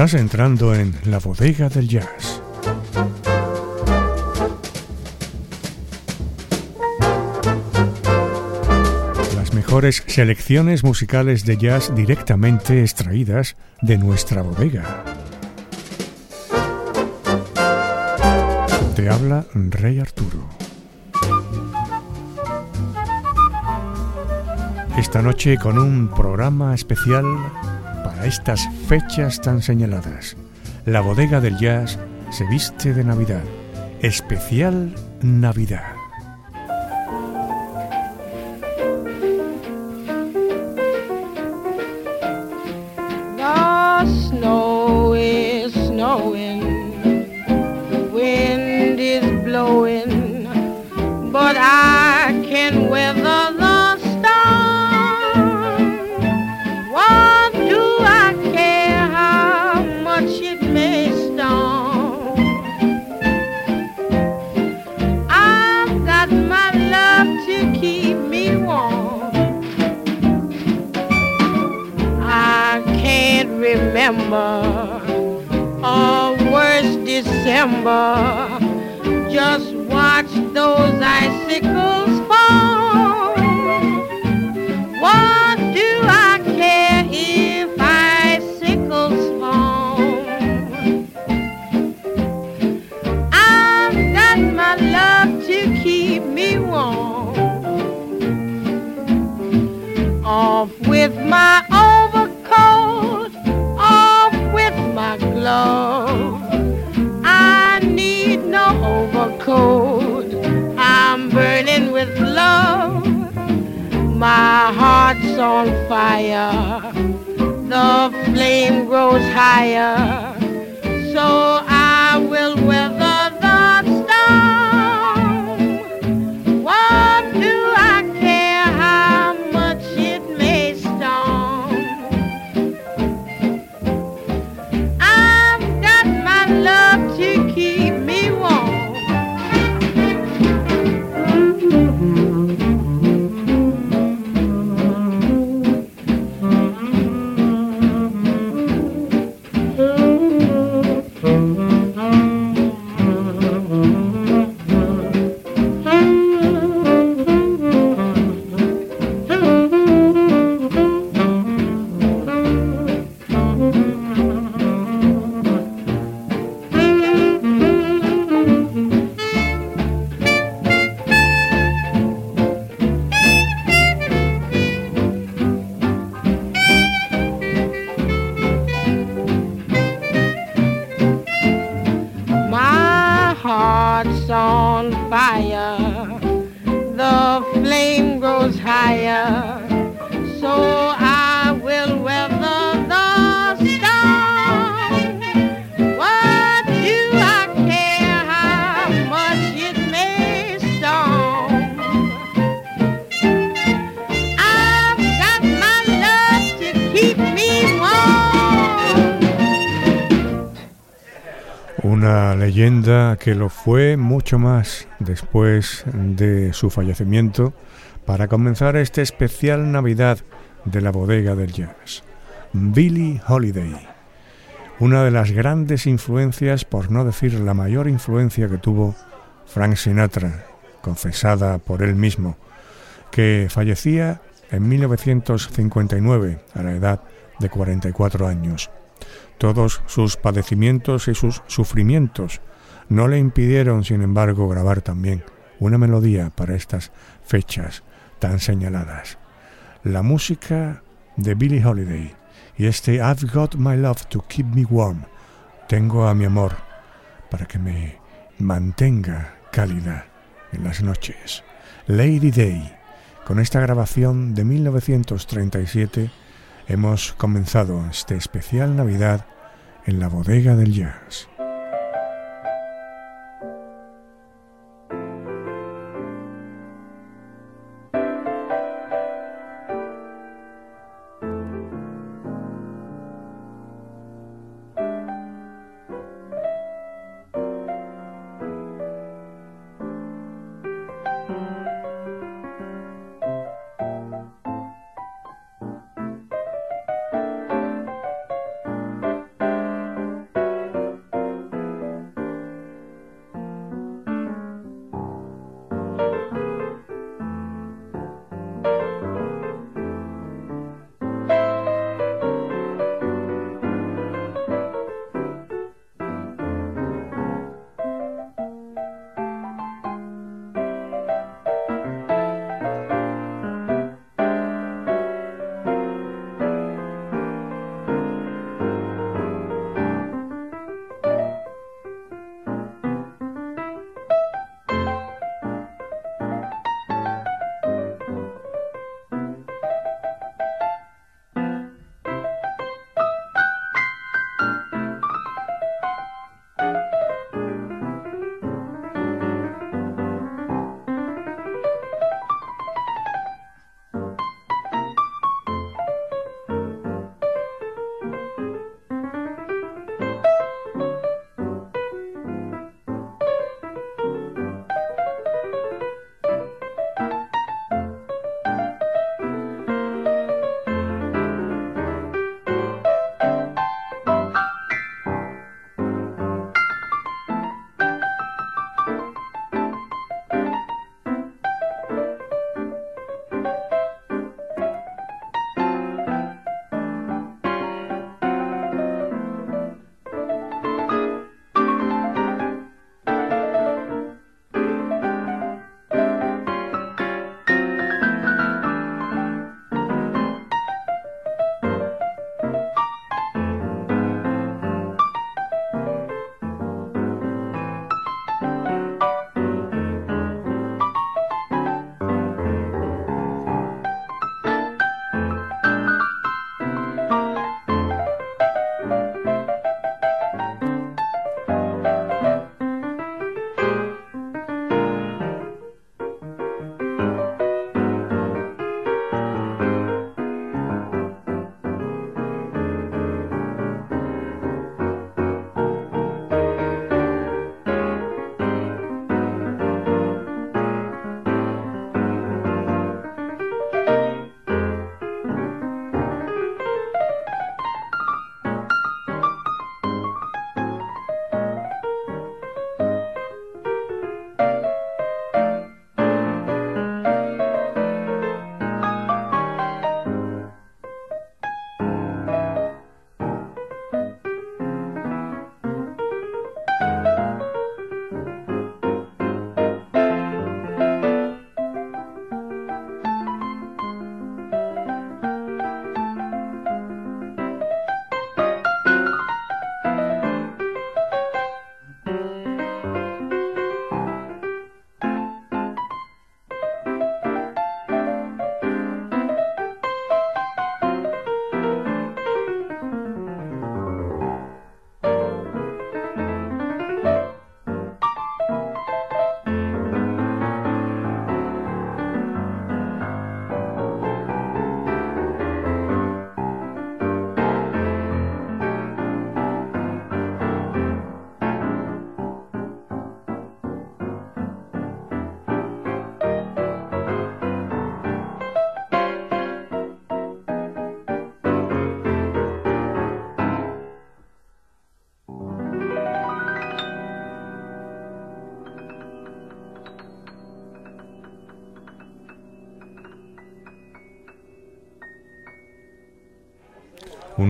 Estás entrando en la bodega del jazz. Las mejores selecciones musicales de jazz directamente extraídas de nuestra bodega. Te habla Rey Arturo. Esta noche con un programa especial para estas fechas tan señaladas. La bodega del jazz se viste de Navidad. Especial Navidad. Que lo fue mucho más después de su fallecimiento para comenzar este especial Navidad de la bodega del jazz. Billie Holiday, una de las grandes influencias, por no decir la mayor influencia que tuvo Frank Sinatra, confesada por él mismo, que fallecía en 1959 a la edad de 44 años. Todos sus padecimientos y sus sufrimientos no le impidieron, sin embargo, grabar también una melodía para estas fechas tan señaladas. La música de Billie Holiday y este I've Got My Love to Keep Me Warm. Tengo a mi amor para que me mantenga cálida en las noches. Lady Day. Con esta grabación de 1937 hemos comenzado este especial Navidad en la bodega del jazz.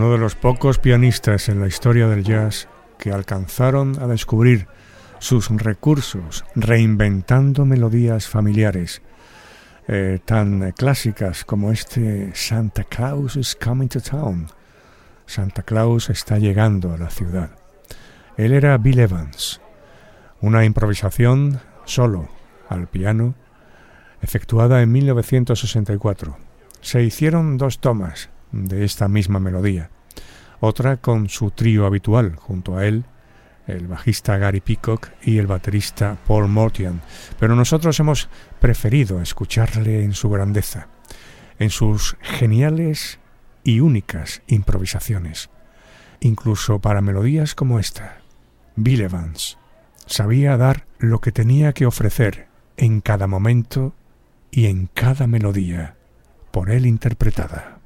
Uno de los pocos pianistas en la historia del jazz que alcanzaron a descubrir sus recursos reinventando melodías familiares eh, tan clásicas como este Santa Claus is coming to town. Santa Claus está llegando a la ciudad. Él era Bill Evans, una improvisación solo al piano efectuada en 1964. Se hicieron dos tomas de esta misma melodía, otra con su trío habitual junto a él el bajista Gary Peacock y el baterista Paul Mortian, pero nosotros hemos preferido escucharle en su grandeza, en sus geniales y únicas improvisaciones, incluso para melodías como esta. Bill Evans sabía dar lo que tenía que ofrecer en cada momento y en cada melodía, por él interpretada.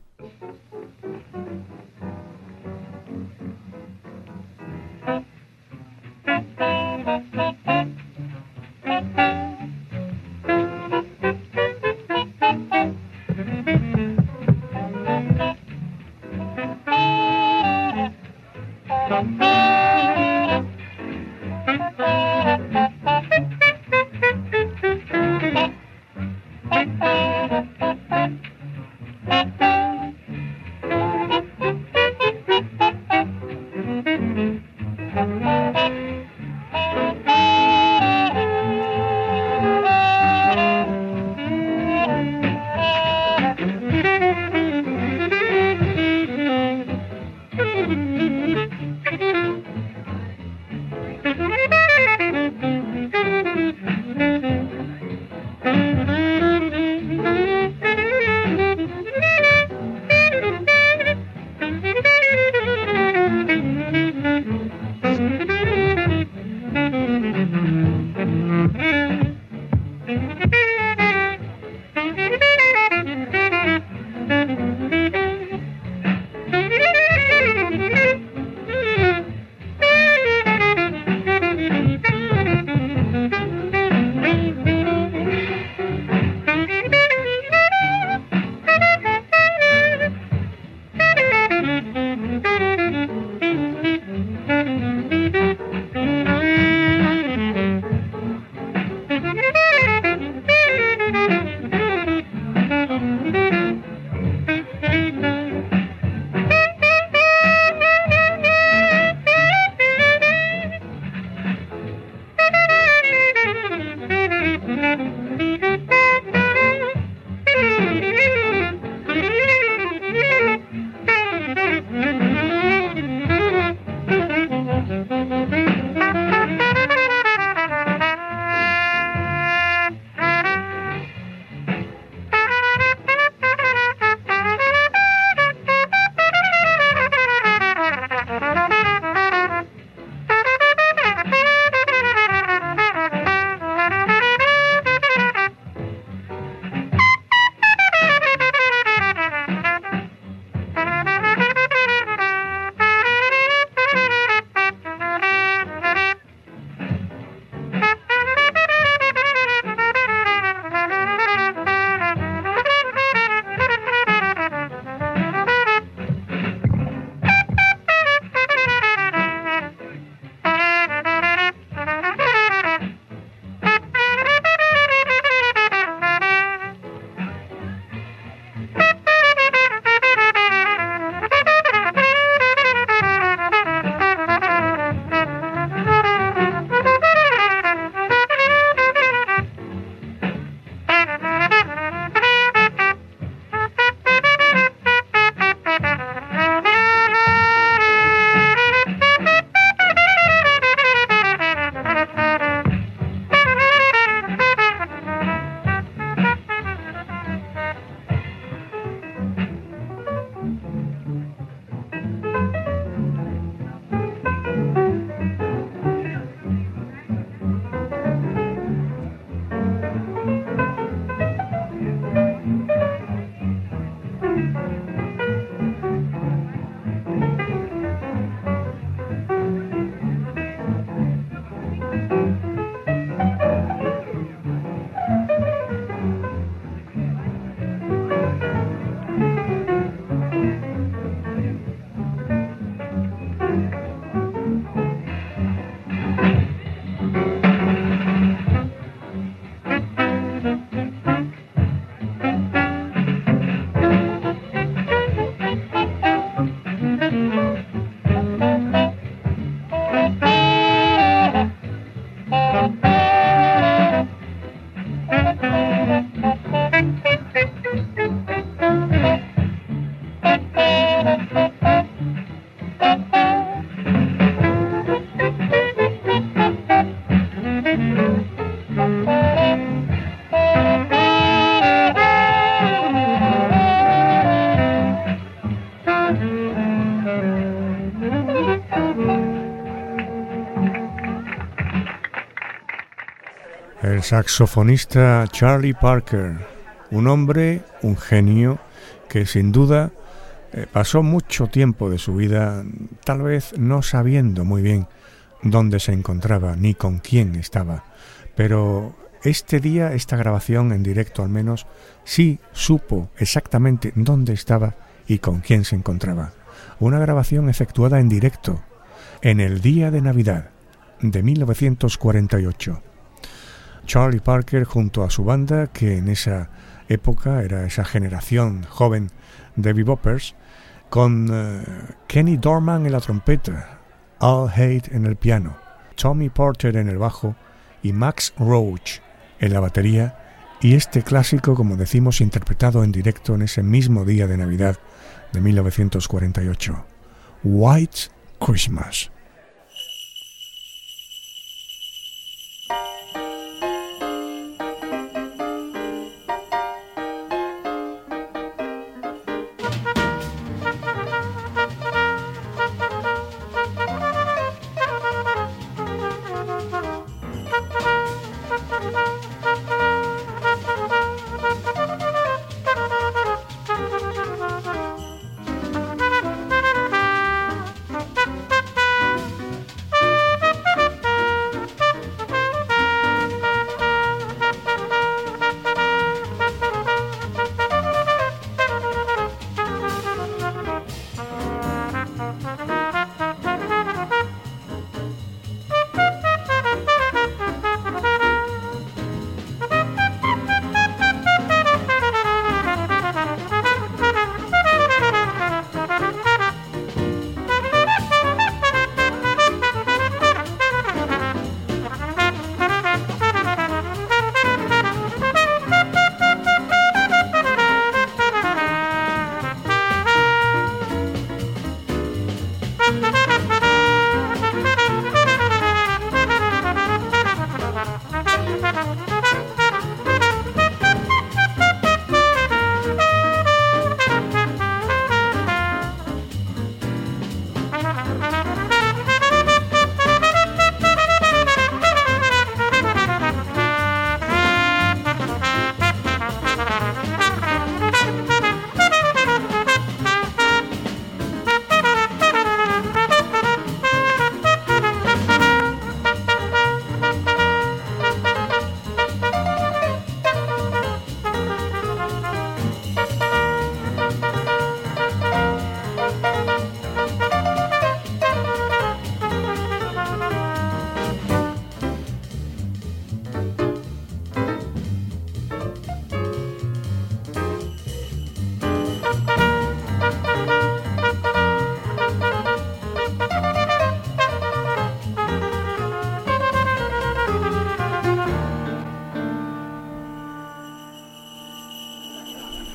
Saxofonista Charlie Parker, un hombre, un genio, que sin duda eh, pasó mucho tiempo de su vida tal vez no sabiendo muy bien dónde se encontraba ni con quién estaba, pero este día, esta grabación en directo al menos, sí supo exactamente dónde estaba y con quién se encontraba. Una grabación efectuada en directo, en el día de Navidad de 1948. Charlie Parker junto a su banda, que en esa época era esa generación joven de beboppers, con eh, Kenny Dorman en la trompeta, Al Haight en el piano, Tommy Porter en el bajo y Max Roach en la batería y este clásico, como decimos, interpretado en directo en ese mismo día de Navidad de 1948, White Christmas.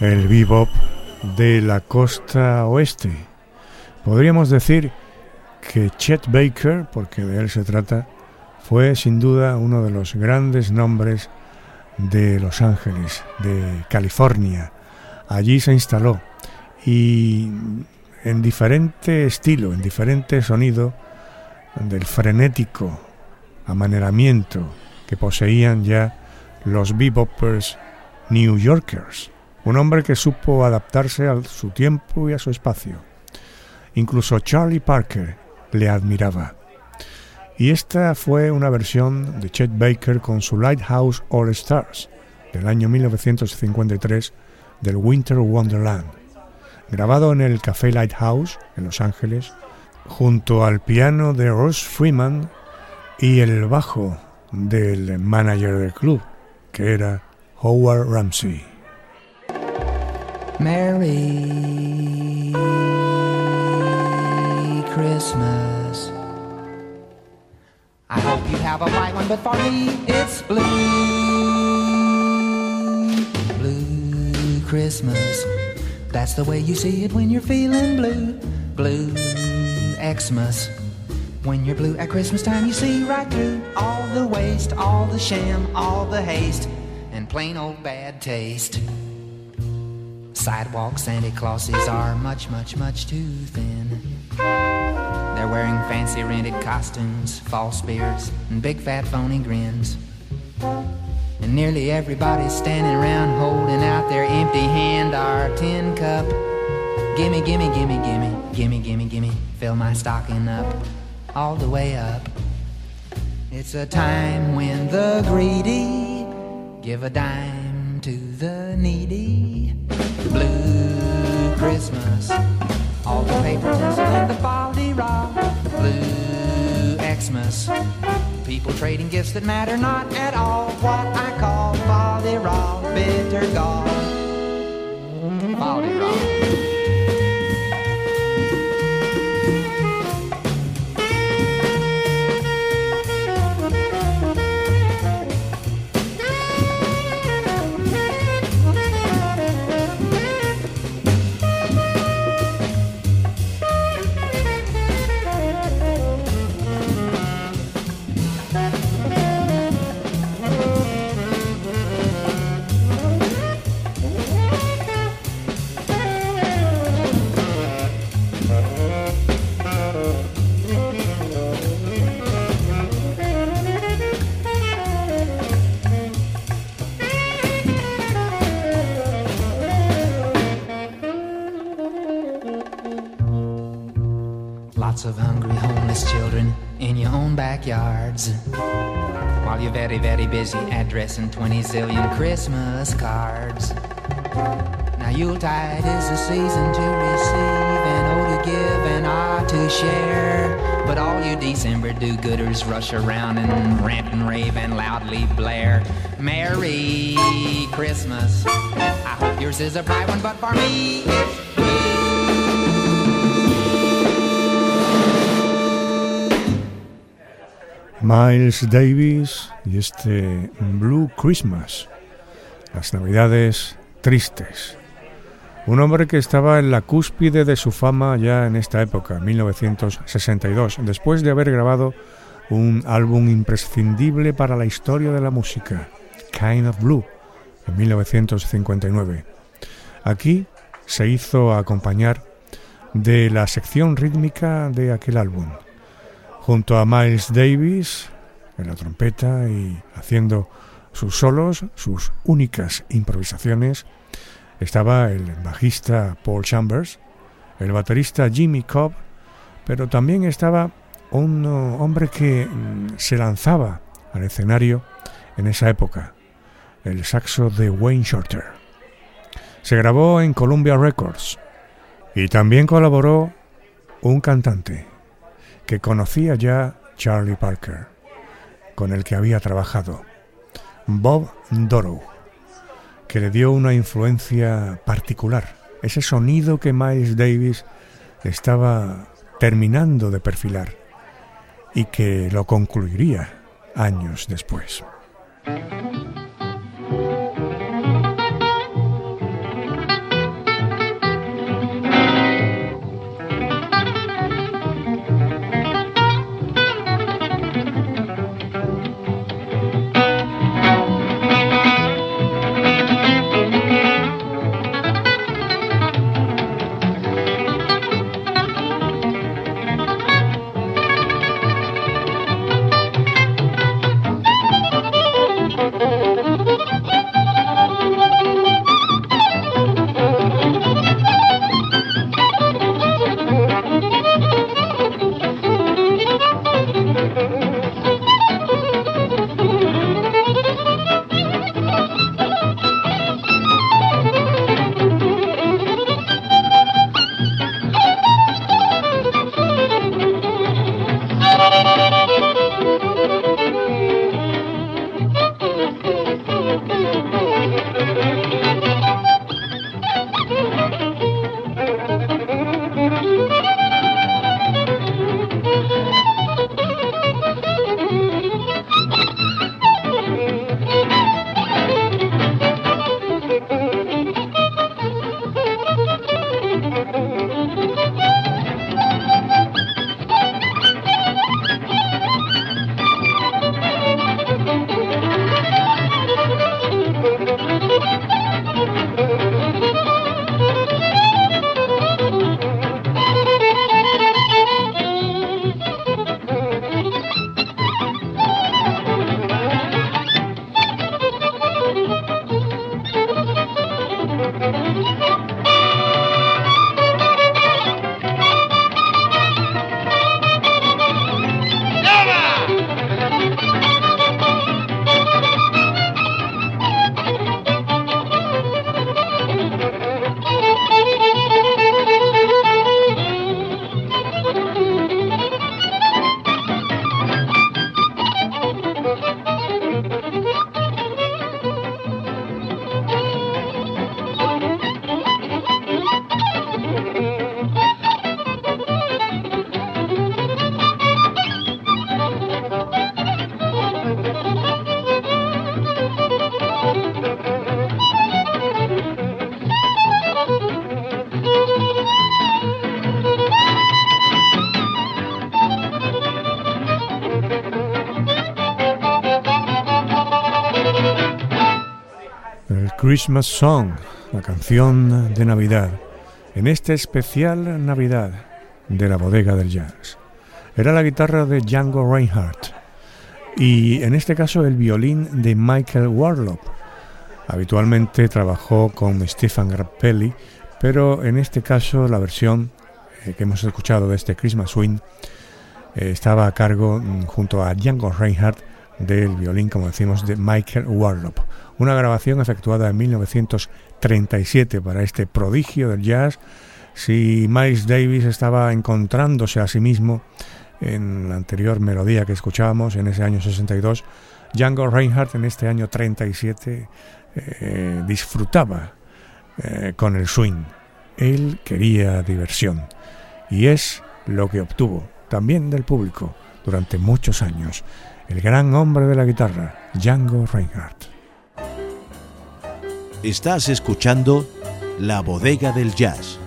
El bebop de la costa oeste. Podríamos decir que Chet Baker, porque de él se trata, fue sin duda uno de los grandes nombres de Los Ángeles, de California. Allí se instaló y en diferente estilo, en diferente sonido del frenético amaneramiento que poseían ya los bebopers New Yorkers un hombre que supo adaptarse a su tiempo y a su espacio. Incluso Charlie Parker le admiraba. Y esta fue una versión de Chet Baker con su Lighthouse All Stars del año 1953 del Winter Wonderland, grabado en el Café Lighthouse en Los Ángeles, junto al piano de Ross Freeman y el bajo del manager del club, que era Howard Ramsey. Merry Christmas. I hope you have a white one, but for me it's blue. Blue Christmas. That's the way you see it when you're feeling blue. Blue Xmas. When you're blue at Christmas time, you see right through all the waste, all the sham, all the haste, and plain old bad taste. Sidewalk Santa Clauses are much, much, much too thin. They're wearing fancy rented costumes, false beards, and big fat phony grins. And nearly everybody's standing around holding out their empty hand or tin cup. Gimme, gimme, gimme, gimme, gimme, gimme, gimme, fill my stocking up, all the way up. It's a time when the greedy give a dime to the needy. Christmas, all the paper tinsel and the baldy rock. Blue Xmas, people trading gifts that matter not at all. What I call baldy rock, bitter gall. Baldy rock. Backyards. While you're very, very busy addressing 20 zillion Christmas cards. Now Yuletide is the season to receive and O to give and R to share. But all you December do-gooders rush around and rant and rave and loudly blare. Merry Christmas. I hope yours is a bright one, but for me it's Miles Davis y este Blue Christmas, las navidades tristes. Un hombre que estaba en la cúspide de su fama ya en esta época, 1962, después de haber grabado un álbum imprescindible para la historia de la música, Kind of Blue, en 1959. Aquí se hizo acompañar de la sección rítmica de aquel álbum junto a Miles Davis en la trompeta y haciendo sus solos, sus únicas improvisaciones, estaba el bajista Paul Chambers, el baterista Jimmy Cobb, pero también estaba un hombre que mm, se lanzaba al escenario en esa época, el saxo de Wayne Shorter. Se grabó en Columbia Records y también colaboró un cantante, que conocía ya Charlie Parker, con el que había trabajado, Bob Dorough, que le dio una influencia particular, ese sonido que Miles Davis estaba terminando de perfilar y que lo concluiría años después. Christmas Song, la canción de Navidad, en este especial Navidad de la bodega del jazz. Era la guitarra de Django Reinhardt y en este caso el violín de Michael Warlock. Habitualmente trabajó con Stefan Grappelli, pero en este caso la versión eh, que hemos escuchado de este Christmas Swing eh, estaba a cargo mm, junto a Django Reinhardt del violín, como decimos, de Michael Warlock una grabación efectuada en 1937 para este prodigio del jazz. Si Miles Davis estaba encontrándose a sí mismo en la anterior melodía que escuchábamos en ese año 62, Django Reinhardt en este año 37 eh, disfrutaba eh, con el swing. Él quería diversión y es lo que obtuvo también del público durante muchos años. El gran hombre de la guitarra, Django Reinhardt. Estás escuchando La Bodega del Jazz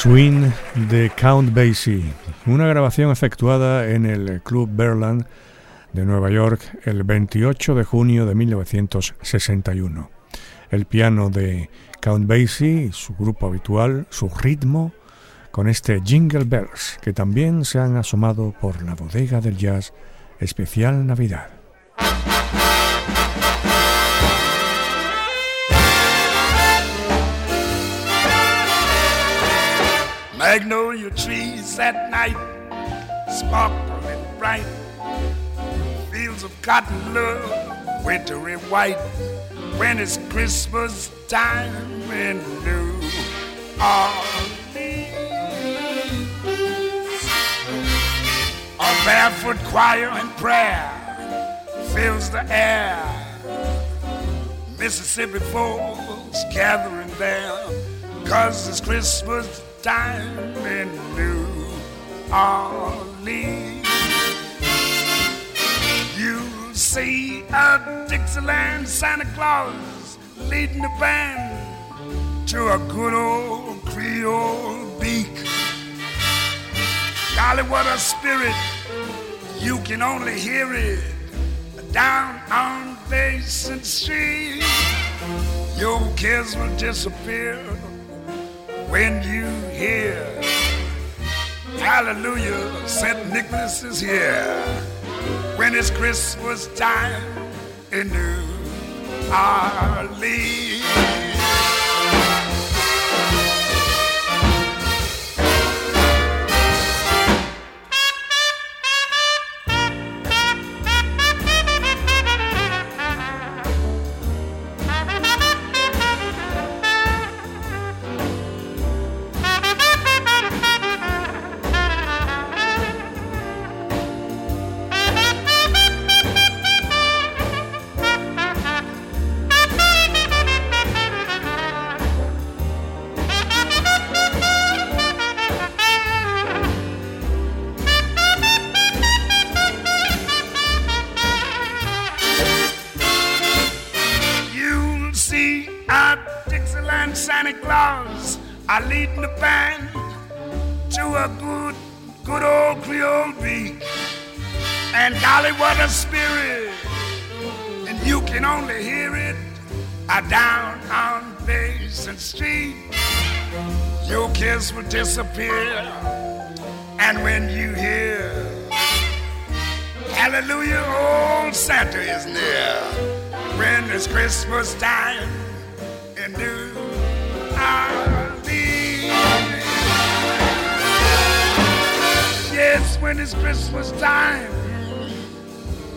Swing de Count Basie, una grabación efectuada en el Club Berland de Nueva York el 28 de junio de 1961. El piano de Count Basie, su grupo habitual, su ritmo, con este Jingle Bells, que también se han asomado por la bodega del jazz especial Navidad. Magnolia trees at night sparkle and bright. Fields of cotton love, wintry white. When it's Christmas time in New Orleans. A barefoot choir and prayer fills the air. Mississippi folks gathering there, cause it's Christmas time in New Orleans. You'll see a Dixieland Santa Claus leading the band to a good old Creole beak. Golly, what a spirit! You can only hear it down on Basin Street. Your kids will disappear when you hear Hallelujah, St. Nicholas is here. When it's Christmas time in New Orleans. Disappear. And when you hear, Hallelujah, old Santa is near. When it's Christmas time in New Orleans. Yes, when it's Christmas time,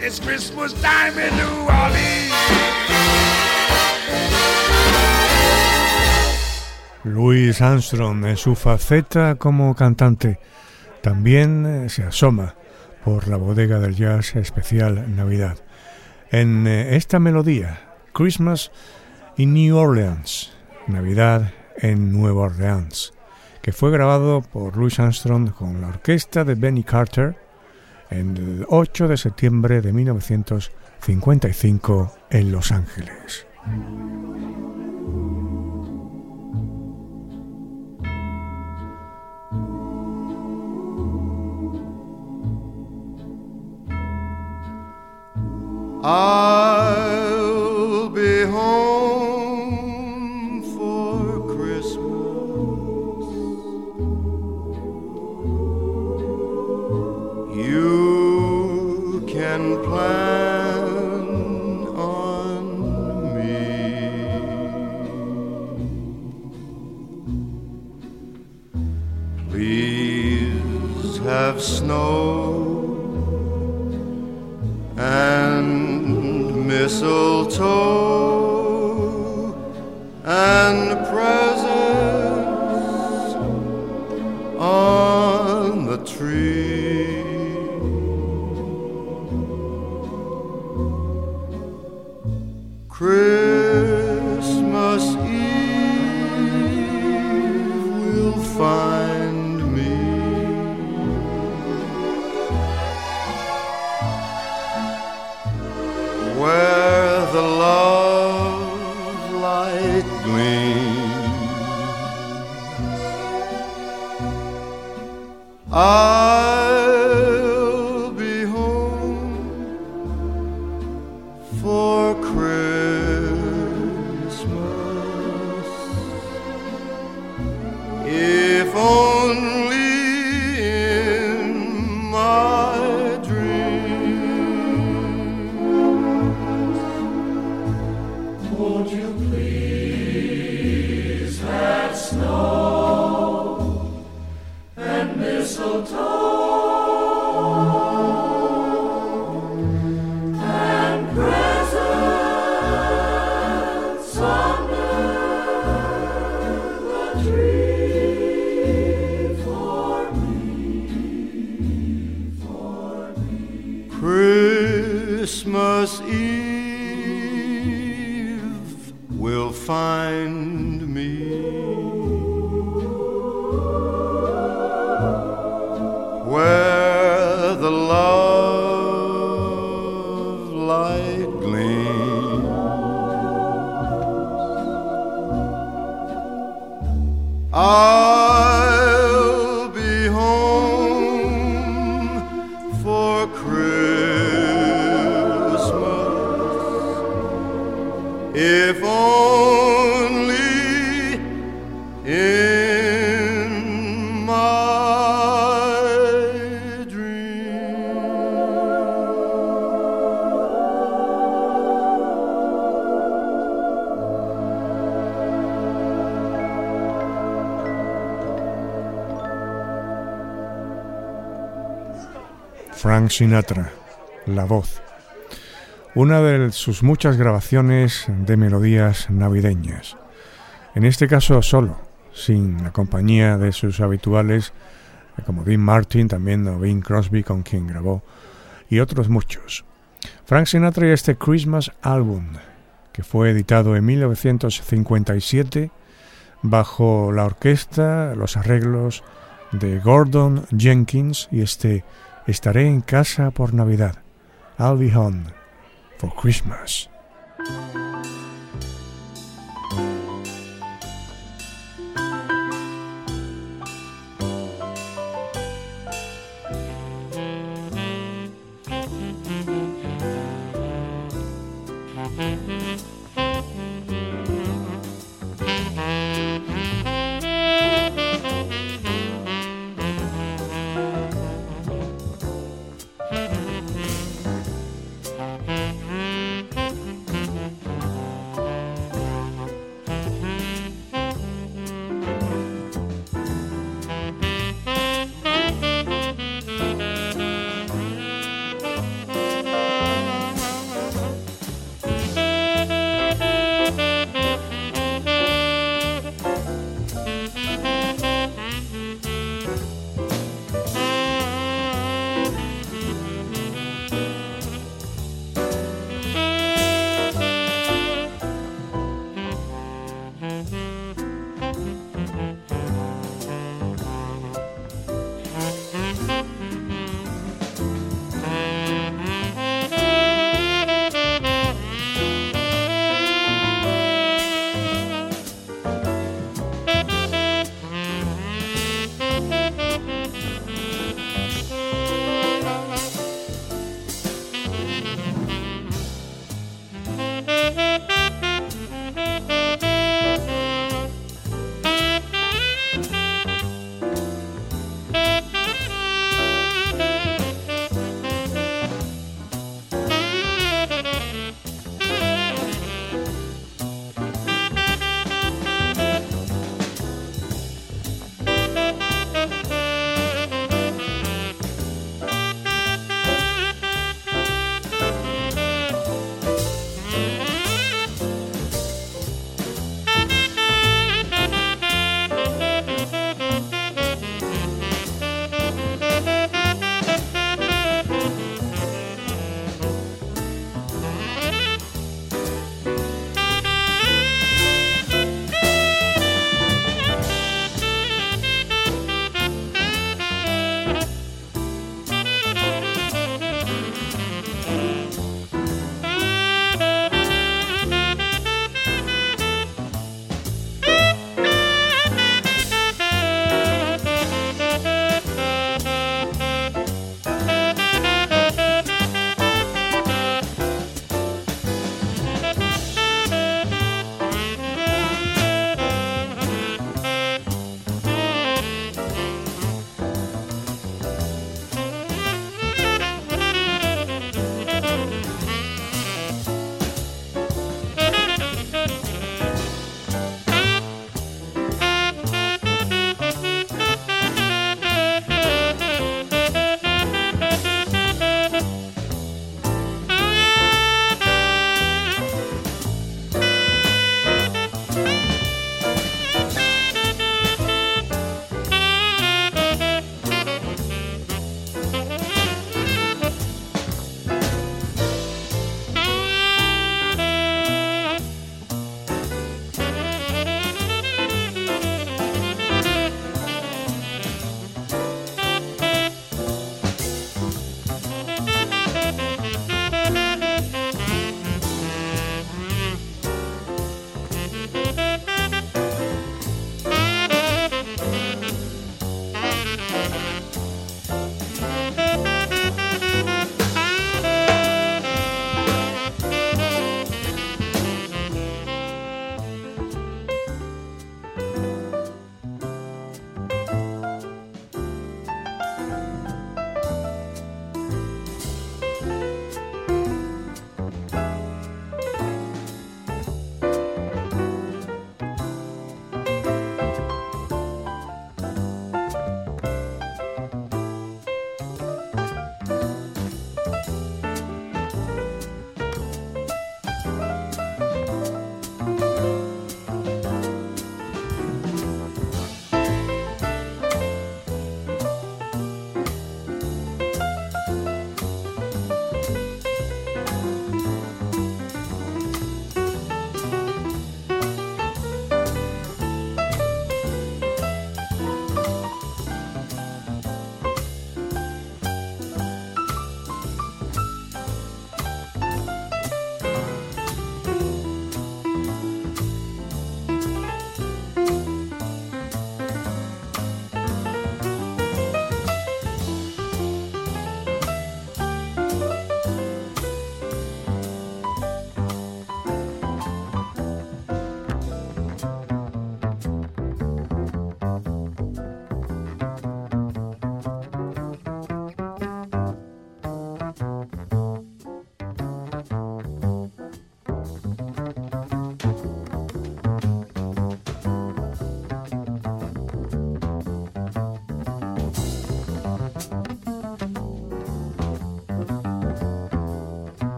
it's Christmas time in New Orleans. Louis Armstrong en su faceta como cantante también eh, se asoma por la bodega del jazz especial Navidad. En eh, esta melodía, Christmas in New Orleans, Navidad en Nueva Orleans, que fue grabado por Louis Armstrong con la orquesta de Benny Carter el 8 de septiembre de 1955 en Los Ángeles. I'll be home for Christmas. You can plan on me. Please have snow mistletoe and would you please let snow? Sinatra, la voz. Una de sus muchas grabaciones de melodías navideñas. En este caso solo, sin la compañía de sus habituales, como Dean Martin, también o Bing Crosby, con quien grabó, y otros muchos. Frank Sinatra y este Christmas Album, que fue editado en 1957 bajo la orquesta, los arreglos de Gordon Jenkins y este Estaré en casa por Navidad. I'll be home for Christmas.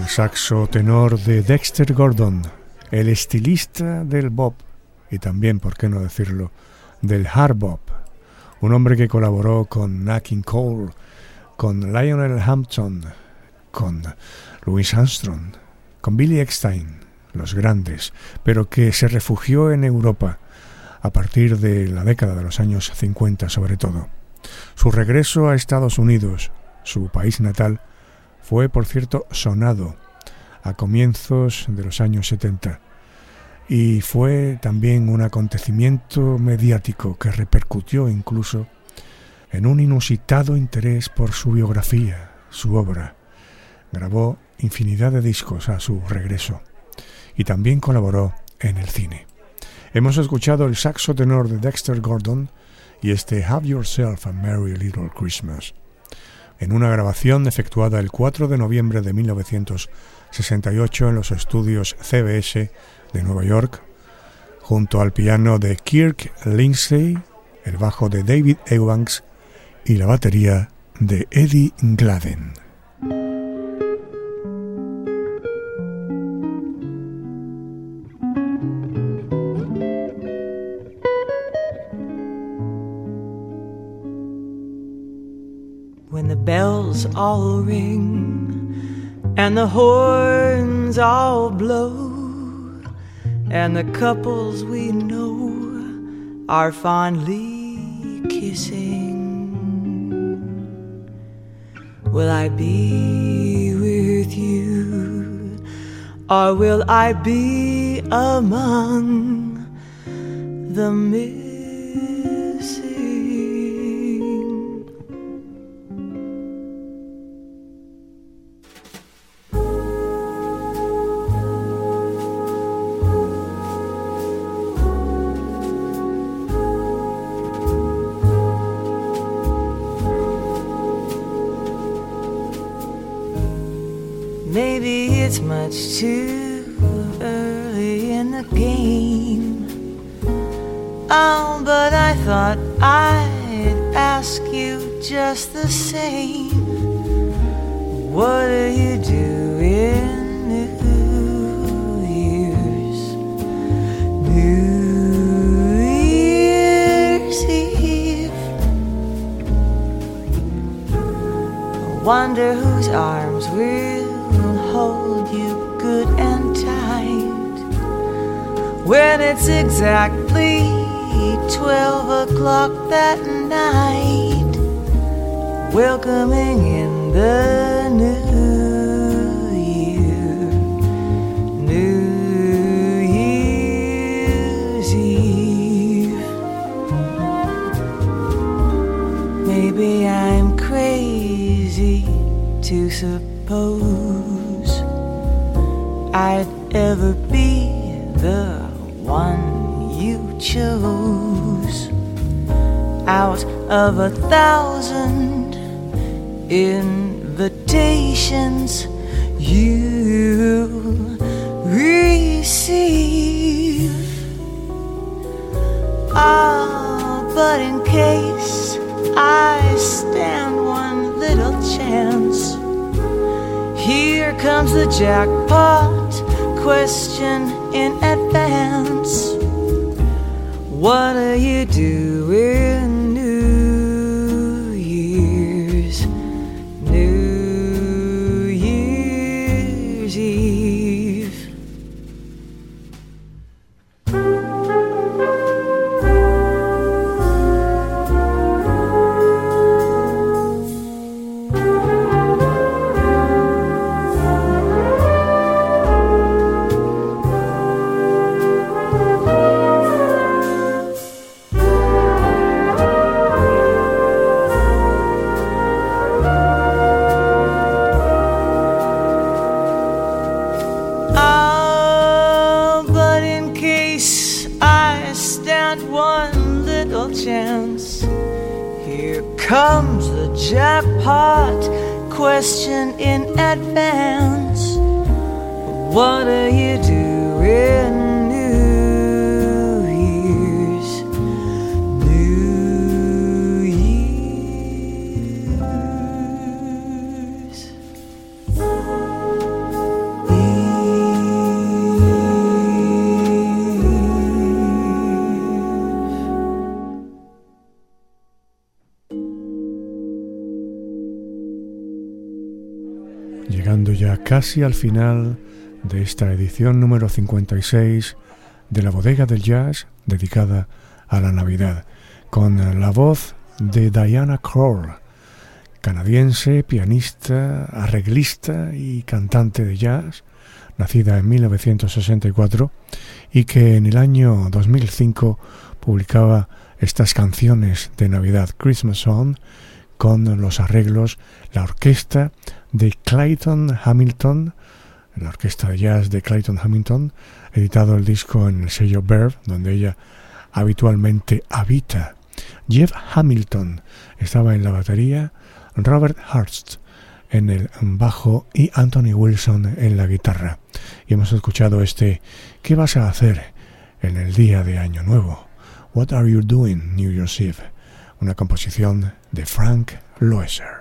El saxo tenor de Dexter Gordon, el estilista del bop y también, por qué no decirlo, del hard bop, un hombre que colaboró con Nat Cole, con Lionel Hampton, con Louis Armstrong, con Billy Eckstein, los grandes, pero que se refugió en Europa a partir de la década de los años 50 sobre todo. Su regreso a Estados Unidos, su país natal, fue, por cierto, sonado a comienzos de los años 70 y fue también un acontecimiento mediático que repercutió incluso en un inusitado interés por su biografía, su obra. Grabó infinidad de discos a su regreso y también colaboró en el cine. Hemos escuchado el saxo tenor de Dexter Gordon y este Have Yourself a Merry Little Christmas en una grabación efectuada el 4 de noviembre de 1968 en los estudios CBS de Nueva York, junto al piano de Kirk Lindsay, el bajo de David Eubanks y la batería de Eddie Gladden. Bells all ring and the horns all blow and the couples we know are fondly kissing. Will I be with you or will I be among the missing? Much too early in the game. Oh, but I thought I'd ask you just the same. What do you do in New Year's? New Year's Eve. I wonder whose arms will hold you good and tight. When it's exactly 12 o'clock that night, welcoming in the new ever be the one you chose out of a thousand invitations. you receive. Ah, but in case I stand one little chance, here comes the jackpot question in advance. What are you doing jackpot question in advance. What are you doing casi al final de esta edición número 56 de la bodega del jazz dedicada a la Navidad, con la voz de Diana Kroll, canadiense, pianista, arreglista y cantante de jazz, nacida en 1964 y que en el año 2005 publicaba estas canciones de Navidad, Christmas Song, con los arreglos, la orquesta de Clayton Hamilton, la orquesta de jazz de Clayton Hamilton, editado el disco en el sello Verve, donde ella habitualmente habita. Jeff Hamilton estaba en la batería, Robert Hurst en el bajo y Anthony Wilson en la guitarra. Y hemos escuchado este ¿Qué vas a hacer en el día de Año Nuevo? What are you doing New Year's Eve? Una composición de Frank Loesser.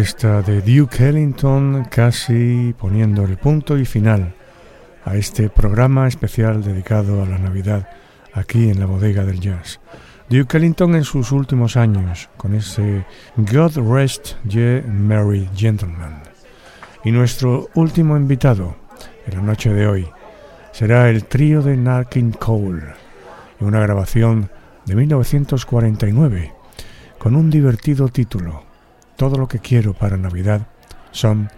Orquesta de Duke Ellington casi poniendo el punto y final a este programa especial dedicado a la Navidad aquí en la bodega del jazz. Duke Ellington en sus últimos años con ese God Rest Ye Merry Gentleman. Y nuestro último invitado en la noche de hoy será el trío de Narkin Cole, en una grabación de 1949 con un divertido título todo lo que quiero para Navidad son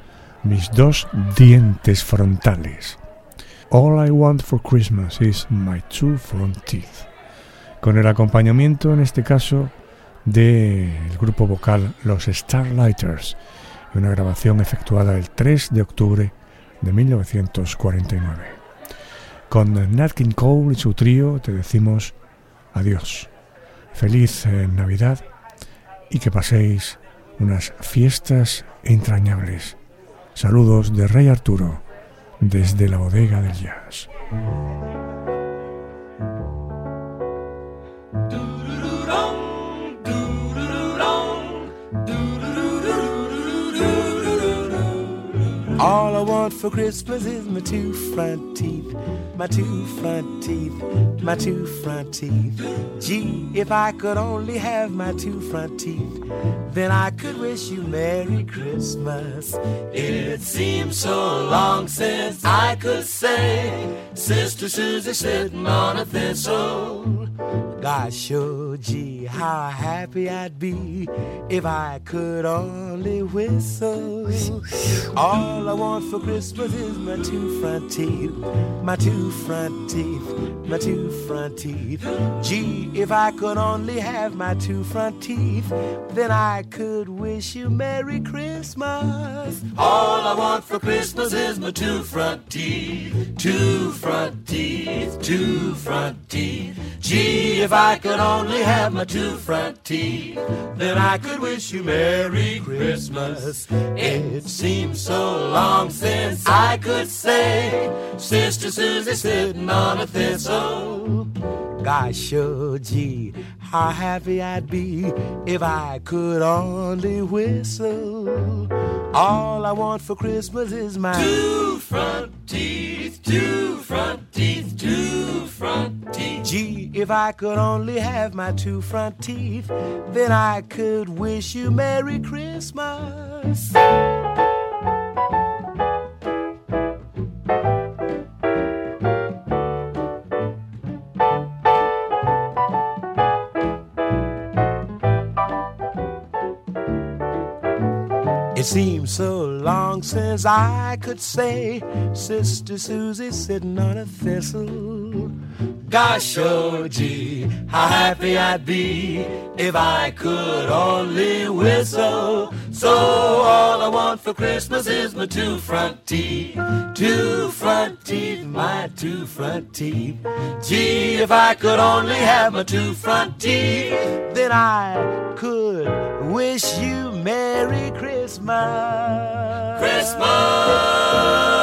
mis dos dientes frontales. All I want for Christmas is my two front teeth. Con el acompañamiento, en este caso, del grupo vocal Los Starlighters, una grabación efectuada el 3 de octubre de 1949. Con Nat King Cole y su trío te decimos adiós. Feliz eh, Navidad y que paséis unas fiestas entrañables. Saludos de Rey Arturo desde la bodega del jazz. All I want for Christmas is my two front teeth, my two front teeth, my two front teeth. Gee, if I could only have my two front teeth, then I could wish you Merry Christmas. It seems so long since I could say, Sister Susie sitting on a thistle. Gosh, oh gee, how happy I'd be if I could only whistle. All I want for Christmas is my two front teeth, my two front teeth, my two front teeth. Gee, if I could only have my two front teeth, then I could wish you Merry Christmas. All I want for Christmas is my two front teeth, two front teeth, two front teeth. Gee, if I could only have my two front teeth, then I could wish you Merry Christmas. It seems so long since I could say, Sister Susie sitting on a thistle. Gosh, oh gee, how happy I'd be if I could only whistle. All I want for Christmas is my two front teeth, two front teeth, two front teeth. Gee, if I could only have my two front teeth, then I could wish you Merry Christmas. It seems so long since I could say, Sister Susie sitting on a thistle. Gosh, oh gee, how happy I'd be if I could only whistle. So all I want for Christmas is my two front teeth, two front teeth, my two front teeth. Gee, if I could only have my two front teeth, then I could wish you Merry Christmas. Christmas.